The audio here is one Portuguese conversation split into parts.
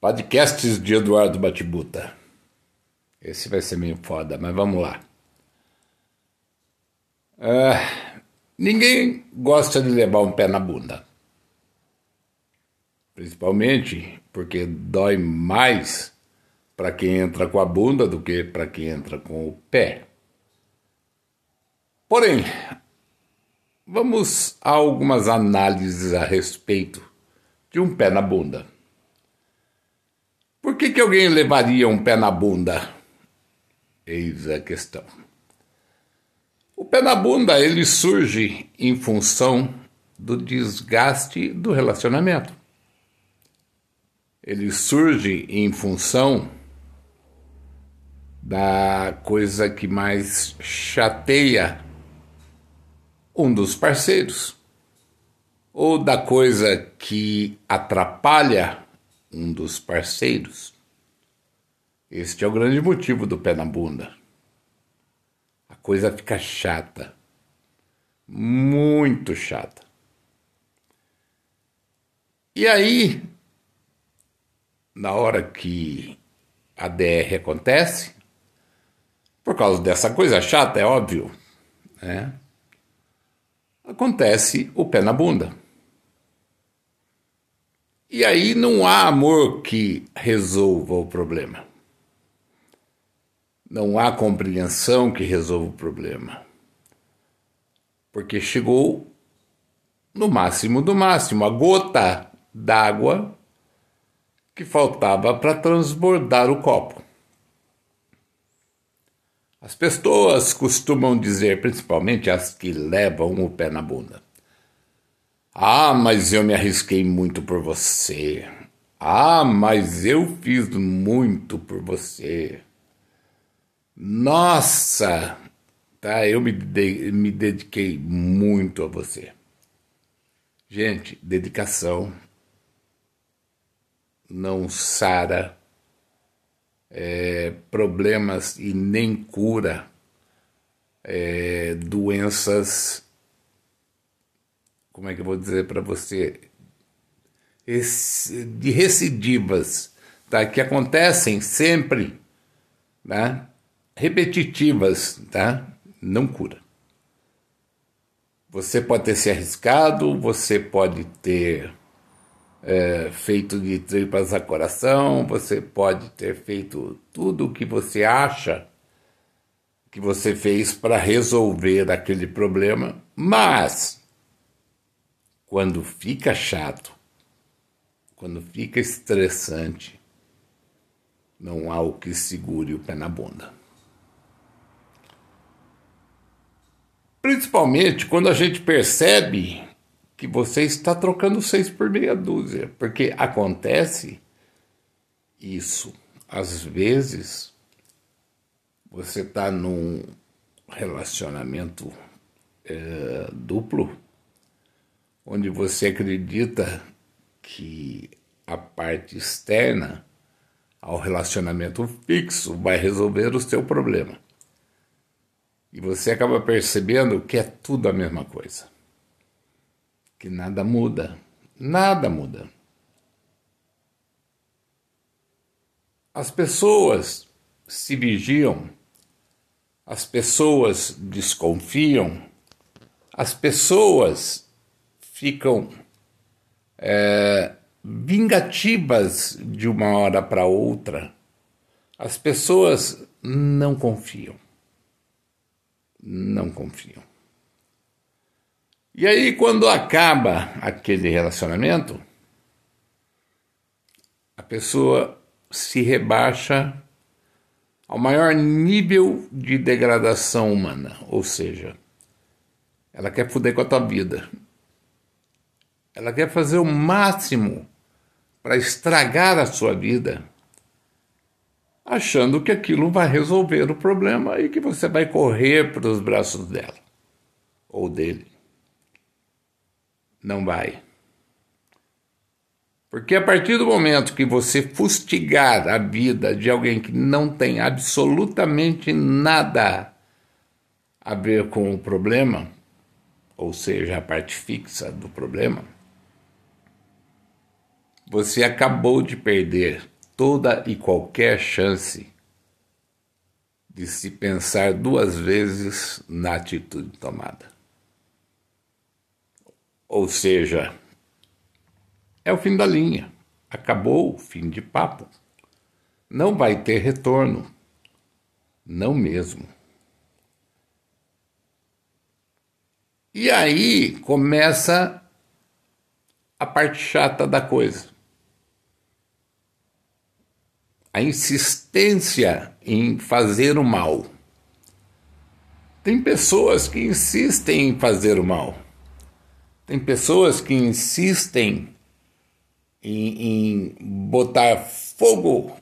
Podcasts de Eduardo Batibuta. Esse vai ser meio foda, mas vamos lá. Uh, ninguém gosta de levar um pé na bunda. Principalmente porque dói mais para quem entra com a bunda do que para quem entra com o pé. Porém, vamos a algumas análises a respeito de um pé na bunda. Por que, que alguém levaria um pé na bunda? Eis a questão. O pé na bunda ele surge em função do desgaste do relacionamento. Ele surge em função da coisa que mais chateia um dos parceiros, ou da coisa que atrapalha um dos parceiros. Este é o grande motivo do pé na bunda. A coisa fica chata. Muito chata. E aí, na hora que a DR acontece, por causa dessa coisa chata, é óbvio, né? acontece o pé na bunda. E aí não há amor que resolva o problema. Não há compreensão que resolva o problema. Porque chegou no máximo do máximo, a gota d'água que faltava para transbordar o copo. As pessoas costumam dizer, principalmente as que levam o pé na bunda: ah, mas eu me arrisquei muito por você. Ah, mas eu fiz muito por você. Nossa, tá? Eu me, de, me dediquei muito a você. Gente, dedicação não sara é, problemas e nem cura é, doenças como é que eu vou dizer para você, de recidivas, tá? que acontecem sempre, tá? repetitivas, tá? não cura. Você pode ter se arriscado, você pode ter é, feito de tripas a coração, você pode ter feito tudo o que você acha que você fez para resolver aquele problema, mas quando fica chato, quando fica estressante, não há o que segure o pé na bunda. Principalmente quando a gente percebe que você está trocando seis por meia dúzia, porque acontece isso. Às vezes você está num relacionamento é, duplo onde você acredita que a parte externa ao relacionamento fixo vai resolver o seu problema. E você acaba percebendo que é tudo a mesma coisa. Que nada muda. Nada muda. As pessoas se vigiam, as pessoas desconfiam, as pessoas ficam é, vingativas de uma hora para outra, as pessoas não confiam. Não confiam. E aí, quando acaba aquele relacionamento, a pessoa se rebaixa ao maior nível de degradação humana, ou seja, ela quer foder com a tua vida. Ela quer fazer o máximo para estragar a sua vida, achando que aquilo vai resolver o problema e que você vai correr para os braços dela ou dele. Não vai. Porque a partir do momento que você fustigar a vida de alguém que não tem absolutamente nada a ver com o problema, ou seja, a parte fixa do problema, você acabou de perder toda e qualquer chance de se pensar duas vezes na atitude tomada. Ou seja, é o fim da linha. Acabou o fim de papo. Não vai ter retorno. Não mesmo. E aí começa a parte chata da coisa. A insistência em fazer o mal. Tem pessoas que insistem em fazer o mal. Tem pessoas que insistem em, em botar fogo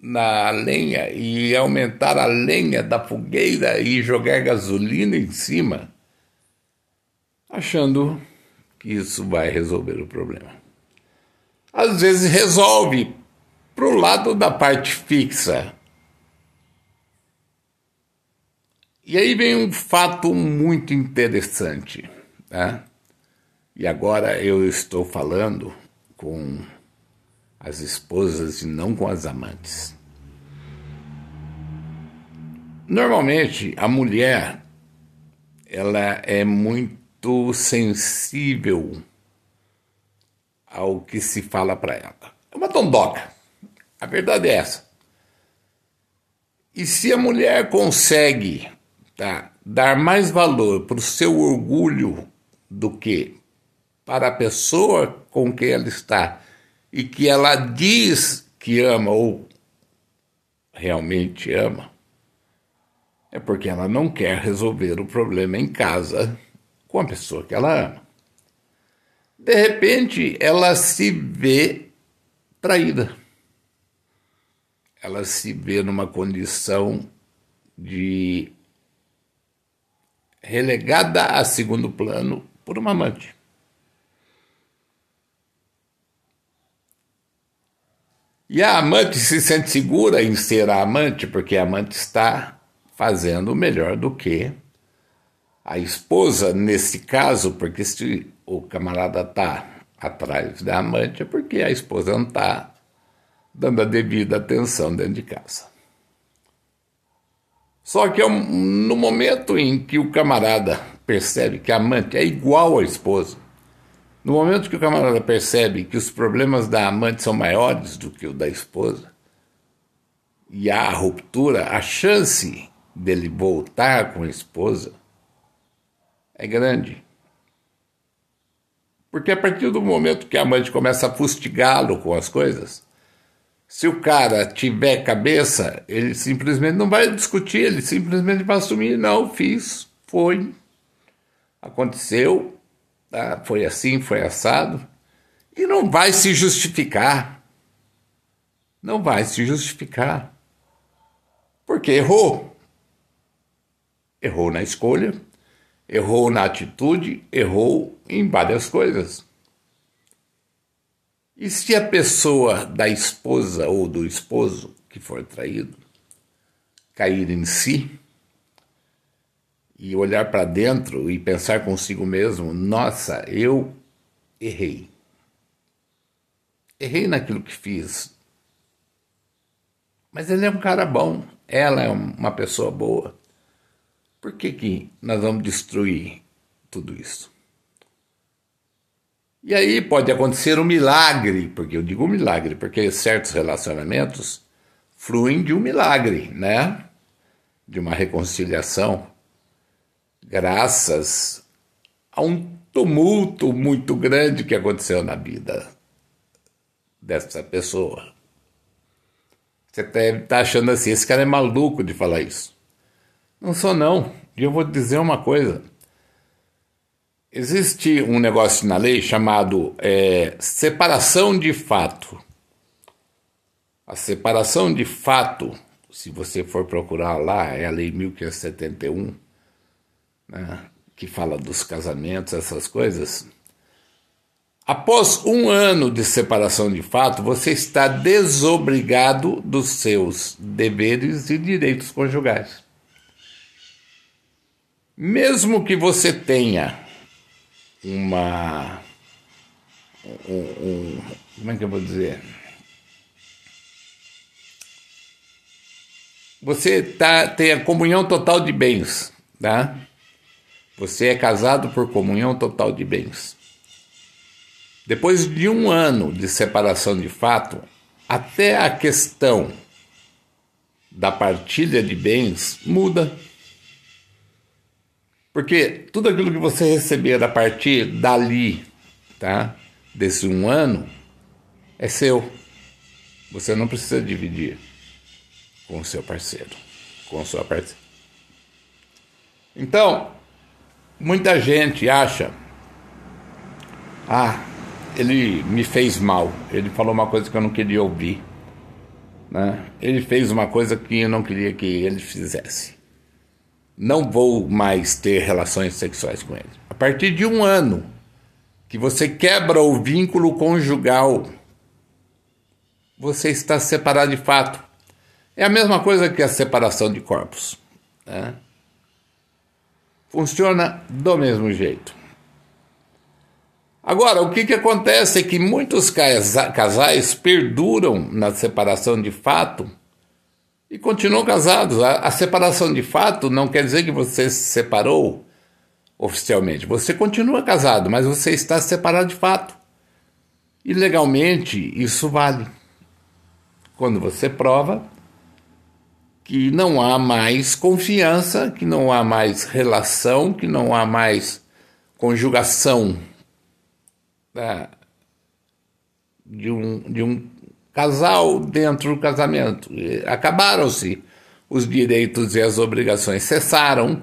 na lenha e aumentar a lenha da fogueira e jogar gasolina em cima, achando que isso vai resolver o problema. Às vezes resolve para o lado da parte fixa. E aí vem um fato muito interessante. Né? E agora eu estou falando com as esposas e não com as amantes. Normalmente a mulher ela é muito sensível ao que se fala para ela. É uma tondoca. A verdade é essa. E se a mulher consegue tá, dar mais valor para o seu orgulho do que para a pessoa com quem ela está e que ela diz que ama ou realmente ama, é porque ela não quer resolver o problema em casa com a pessoa que ela ama. De repente, ela se vê traída. Ela se vê numa condição de relegada a segundo plano por uma amante. E a amante se sente segura em ser a amante, porque a amante está fazendo melhor do que a esposa, nesse caso, porque se o camarada está atrás da amante, é porque a esposa não está dando a devida atenção dentro de casa. Só que no momento em que o camarada percebe que a amante é igual à esposa, no momento que o camarada percebe que os problemas da amante são maiores do que o da esposa, e há a ruptura, a chance dele voltar com a esposa é grande. Porque a partir do momento que a amante começa a fustigá-lo com as coisas, se o cara tiver cabeça, ele simplesmente não vai discutir, ele simplesmente vai assumir: não, fiz, foi, aconteceu, Tá? Foi assim, foi assado. E não vai se justificar. Não vai se justificar. Porque errou. Errou na escolha, errou na atitude, errou em várias coisas. E se a pessoa da esposa ou do esposo que for traído cair em si, e olhar para dentro e pensar consigo mesmo: nossa, eu errei. Errei naquilo que fiz. Mas ele é um cara bom, ela é uma pessoa boa. Por que, que nós vamos destruir tudo isso? E aí pode acontecer um milagre, porque eu digo milagre, porque certos relacionamentos fluem de um milagre, né? De uma reconciliação graças a um tumulto muito grande que aconteceu na vida dessa pessoa. Você deve estar achando assim, esse cara é maluco de falar isso. Não sou não. E eu vou dizer uma coisa. Existe um negócio na lei chamado é, separação de fato. A separação de fato, se você for procurar lá, é a lei 1571 né, que fala dos casamentos, essas coisas. Após um ano de separação de fato, você está desobrigado dos seus deveres e direitos conjugais. Mesmo que você tenha uma. Um, um, como é que eu vou dizer? Você tá, tem a comunhão total de bens, tá? Você é casado por comunhão total de bens. Depois de um ano de separação de fato, até a questão da partilha de bens muda. Porque tudo aquilo que você receber a partir dali, tá? Desse um ano, é seu. Você não precisa dividir com o seu parceiro, com a sua parceira. Então, muita gente acha, ah, ele me fez mal, ele falou uma coisa que eu não queria ouvir, né? Ele fez uma coisa que eu não queria que ele fizesse. Não vou mais ter relações sexuais com ele. A partir de um ano que você quebra o vínculo conjugal você está separado de fato. É a mesma coisa que a separação de corpos. Né? Funciona do mesmo jeito. Agora, o que, que acontece é que muitos casais perduram na separação de fato e continuam casados. A, a separação de fato não quer dizer que você se separou oficialmente. Você continua casado, mas você está separado de fato. E legalmente isso vale quando você prova que não há mais confiança, que não há mais relação, que não há mais conjugação né, de, um, de um casal dentro do casamento. Acabaram-se os direitos e as obrigações, cessaram.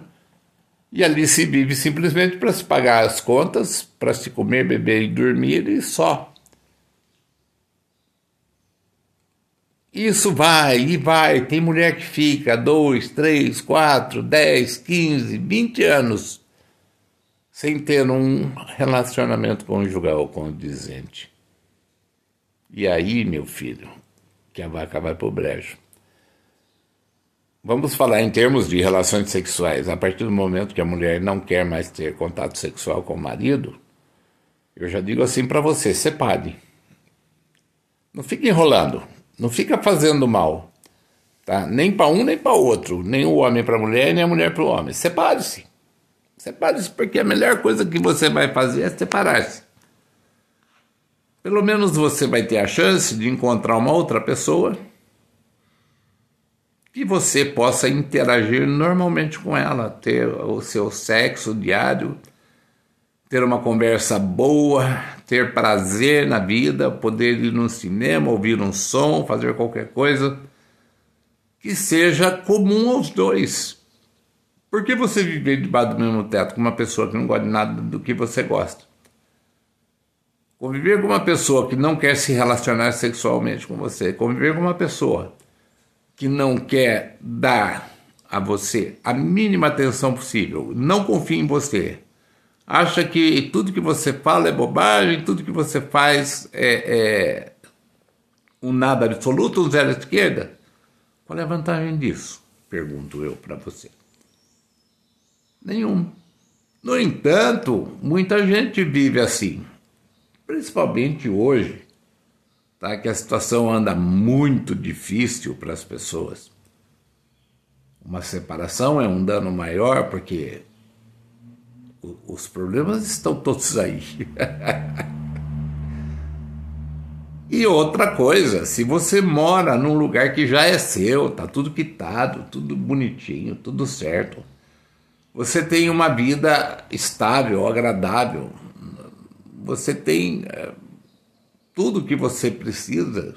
E ali se vive simplesmente para se pagar as contas, para se comer, beber e dormir e só. Isso vai e vai. Tem mulher que fica dois, três, quatro, dez, quinze, vinte anos sem ter um relacionamento conjugal condizente. E aí, meu filho, que a vaca vai pro brejo. Vamos falar em termos de relações sexuais. A partir do momento que a mulher não quer mais ter contato sexual com o marido, eu já digo assim para você: separe. Não fique enrolando. Não fica fazendo mal, tá? Nem para um nem para outro, nem o homem para a mulher, nem a mulher para o homem. Separe-se. Separe-se porque a melhor coisa que você vai fazer é separar-se. Pelo menos você vai ter a chance de encontrar uma outra pessoa que você possa interagir normalmente com ela, ter o seu sexo diário, ter uma conversa boa, ter prazer na vida, poder ir no cinema, ouvir um som, fazer qualquer coisa que seja comum aos dois. Por que você viver debaixo do mesmo teto com uma pessoa que não gosta de nada do que você gosta? Conviver com uma pessoa que não quer se relacionar sexualmente com você, conviver com uma pessoa que não quer dar a você a mínima atenção possível, não confia em você, acha que tudo que você fala é bobagem, tudo que você faz é, é um nada absoluto, um zero à esquerda? Qual é a vantagem disso? Pergunto eu para você. Nenhum. No entanto, muita gente vive assim, principalmente hoje, tá? que a situação anda muito difícil para as pessoas. Uma separação é um dano maior porque os problemas estão todos aí. e outra coisa, se você mora num lugar que já é seu, tá tudo quitado, tudo bonitinho, tudo certo, você tem uma vida estável, agradável, você tem é, tudo que você precisa.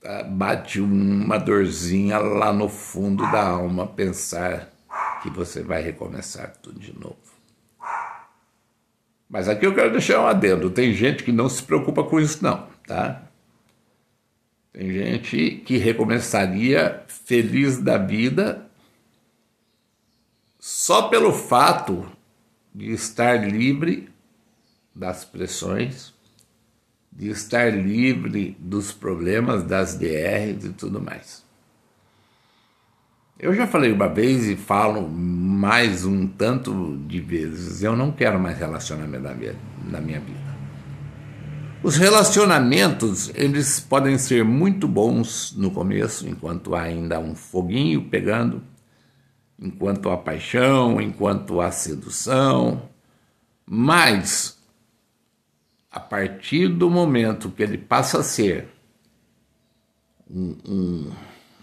Tá? Bate uma dorzinha lá no fundo da alma pensar que você vai recomeçar tudo de novo. Mas aqui eu quero deixar um adendo: tem gente que não se preocupa com isso, não, tá? Tem gente que recomeçaria feliz da vida só pelo fato de estar livre das pressões, de estar livre dos problemas, das DRs e tudo mais. Eu já falei uma vez e falo mais um tanto de vezes: eu não quero mais relacionamento na minha, na minha vida. Os relacionamentos, eles podem ser muito bons no começo, enquanto há ainda um foguinho pegando, enquanto há paixão, enquanto há sedução, mas a partir do momento que ele passa a ser um, um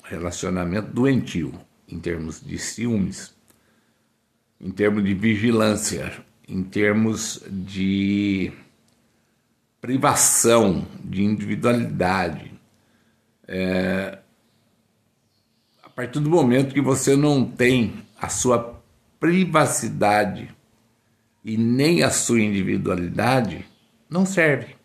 relacionamento doentio, em termos de ciúmes, em termos de vigilância, em termos de privação de individualidade. É, a partir do momento que você não tem a sua privacidade e nem a sua individualidade, não serve.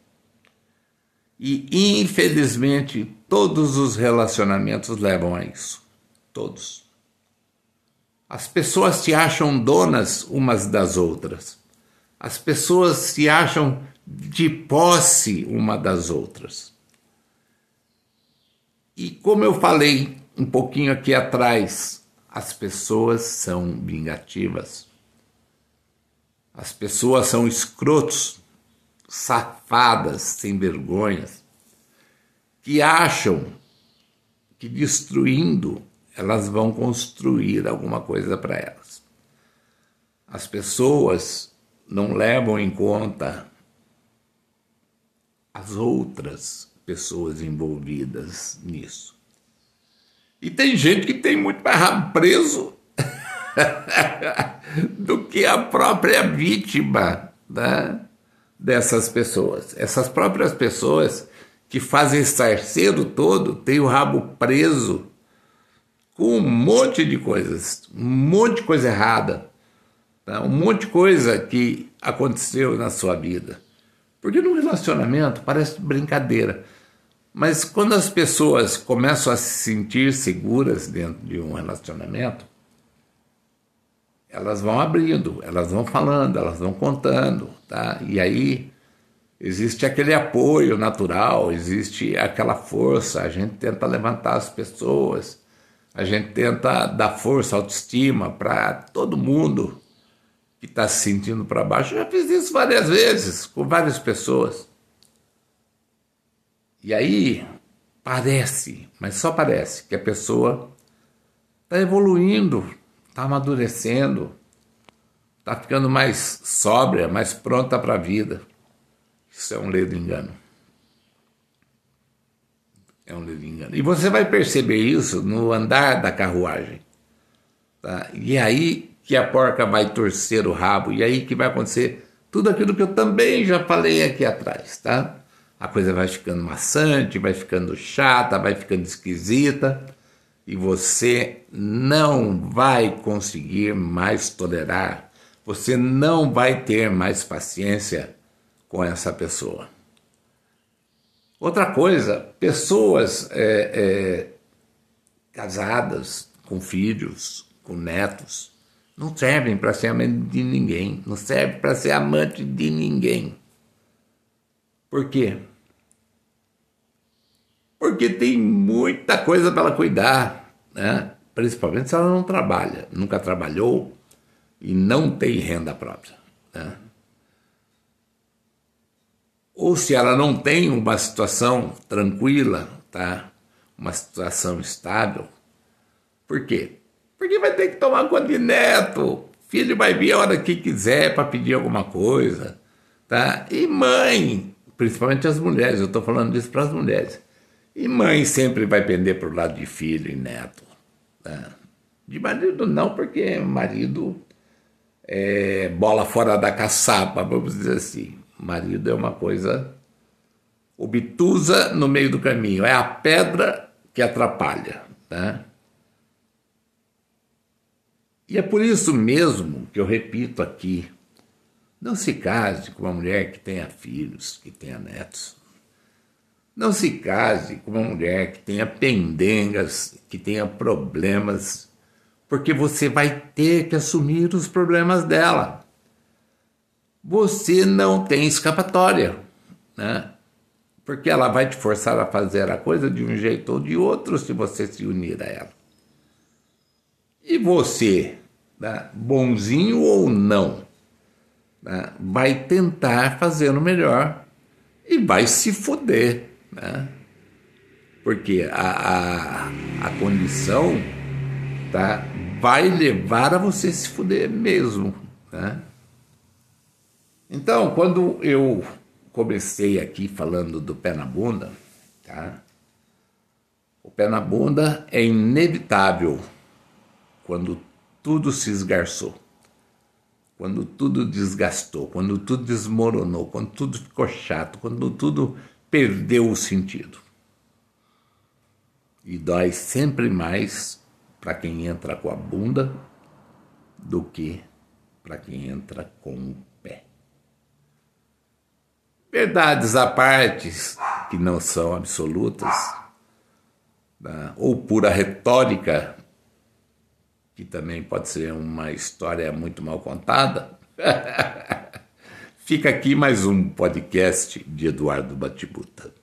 E infelizmente todos os relacionamentos levam a isso. Todos. As pessoas se acham donas umas das outras. As pessoas se acham de posse uma das outras. E como eu falei um pouquinho aqui atrás, as pessoas são vingativas. As pessoas são escrotos, safadas, sem vergonhas, que acham que destruindo elas vão construir alguma coisa para elas. As pessoas não levam em conta as outras pessoas envolvidas nisso. E tem gente que tem muito mais rabo preso do que a própria vítima né, dessas pessoas. Essas próprias pessoas que fazem cedo todo têm o rabo preso com um monte de coisas, um monte de coisa errada, tá? um monte de coisa que aconteceu na sua vida. Porque no relacionamento parece brincadeira. Mas quando as pessoas começam a se sentir seguras dentro de um relacionamento, elas vão abrindo, elas vão falando, elas vão contando, tá? E aí existe aquele apoio natural, existe aquela força, a gente tenta levantar as pessoas, a gente tenta dar força, autoestima para todo mundo que está se sentindo para baixo. Eu já fiz isso várias vezes com várias pessoas. E aí parece, mas só parece, que a pessoa está evoluindo, está amadurecendo, está ficando mais sóbria, mais pronta para a vida. Isso é um ledo engano. É um ledo engano. E você vai perceber isso no andar da carruagem. Tá? E aí que a porca vai torcer o rabo e aí que vai acontecer tudo aquilo que eu também já falei aqui atrás, tá? A coisa vai ficando maçante, vai ficando chata, vai ficando esquisita e você não vai conseguir mais tolerar, você não vai ter mais paciência com essa pessoa. Outra coisa, pessoas é, é, casadas, com filhos, com netos, não servem para ser amante de ninguém, não servem para ser amante de ninguém. Por quê? Porque tem muita coisa para ela cuidar, né? principalmente se ela não trabalha, nunca trabalhou e não tem renda própria. Né? Ou se ela não tem uma situação tranquila, tá? uma situação estável. Por quê? Porque vai ter que tomar conta de neto. Filho vai vir a hora que quiser para pedir alguma coisa. Tá? E mãe, principalmente as mulheres, eu estou falando isso para as mulheres. E mãe sempre vai pender para o lado de filho e neto. Tá? De marido não, porque marido é bola fora da caçapa, vamos dizer assim. Marido é uma coisa obtusa no meio do caminho, é a pedra que atrapalha. Tá? E é por isso mesmo que eu repito aqui: não se case com uma mulher que tenha filhos, que tenha netos. Não se case com uma mulher que tenha pendengas, que tenha problemas, porque você vai ter que assumir os problemas dela. Você não tem escapatória, né? Porque ela vai te forçar a fazer a coisa de um jeito ou de outro se você se unir a ela. E você, né, bonzinho ou não, né, vai tentar fazer o melhor e vai se foder, né? Porque a, a, a condição tá, vai levar a você se foder mesmo, né? Então, quando eu comecei aqui falando do pé na bunda, tá? O pé na bunda é inevitável quando tudo se esgarçou quando tudo desgastou, quando tudo desmoronou, quando tudo ficou chato, quando tudo perdeu o sentido. E dói sempre mais para quem entra com a bunda do que para quem entra com o pé. Verdades à parte que não são absolutas, né? ou pura retórica que também pode ser uma história muito mal contada. Fica aqui mais um podcast de Eduardo Batibuta.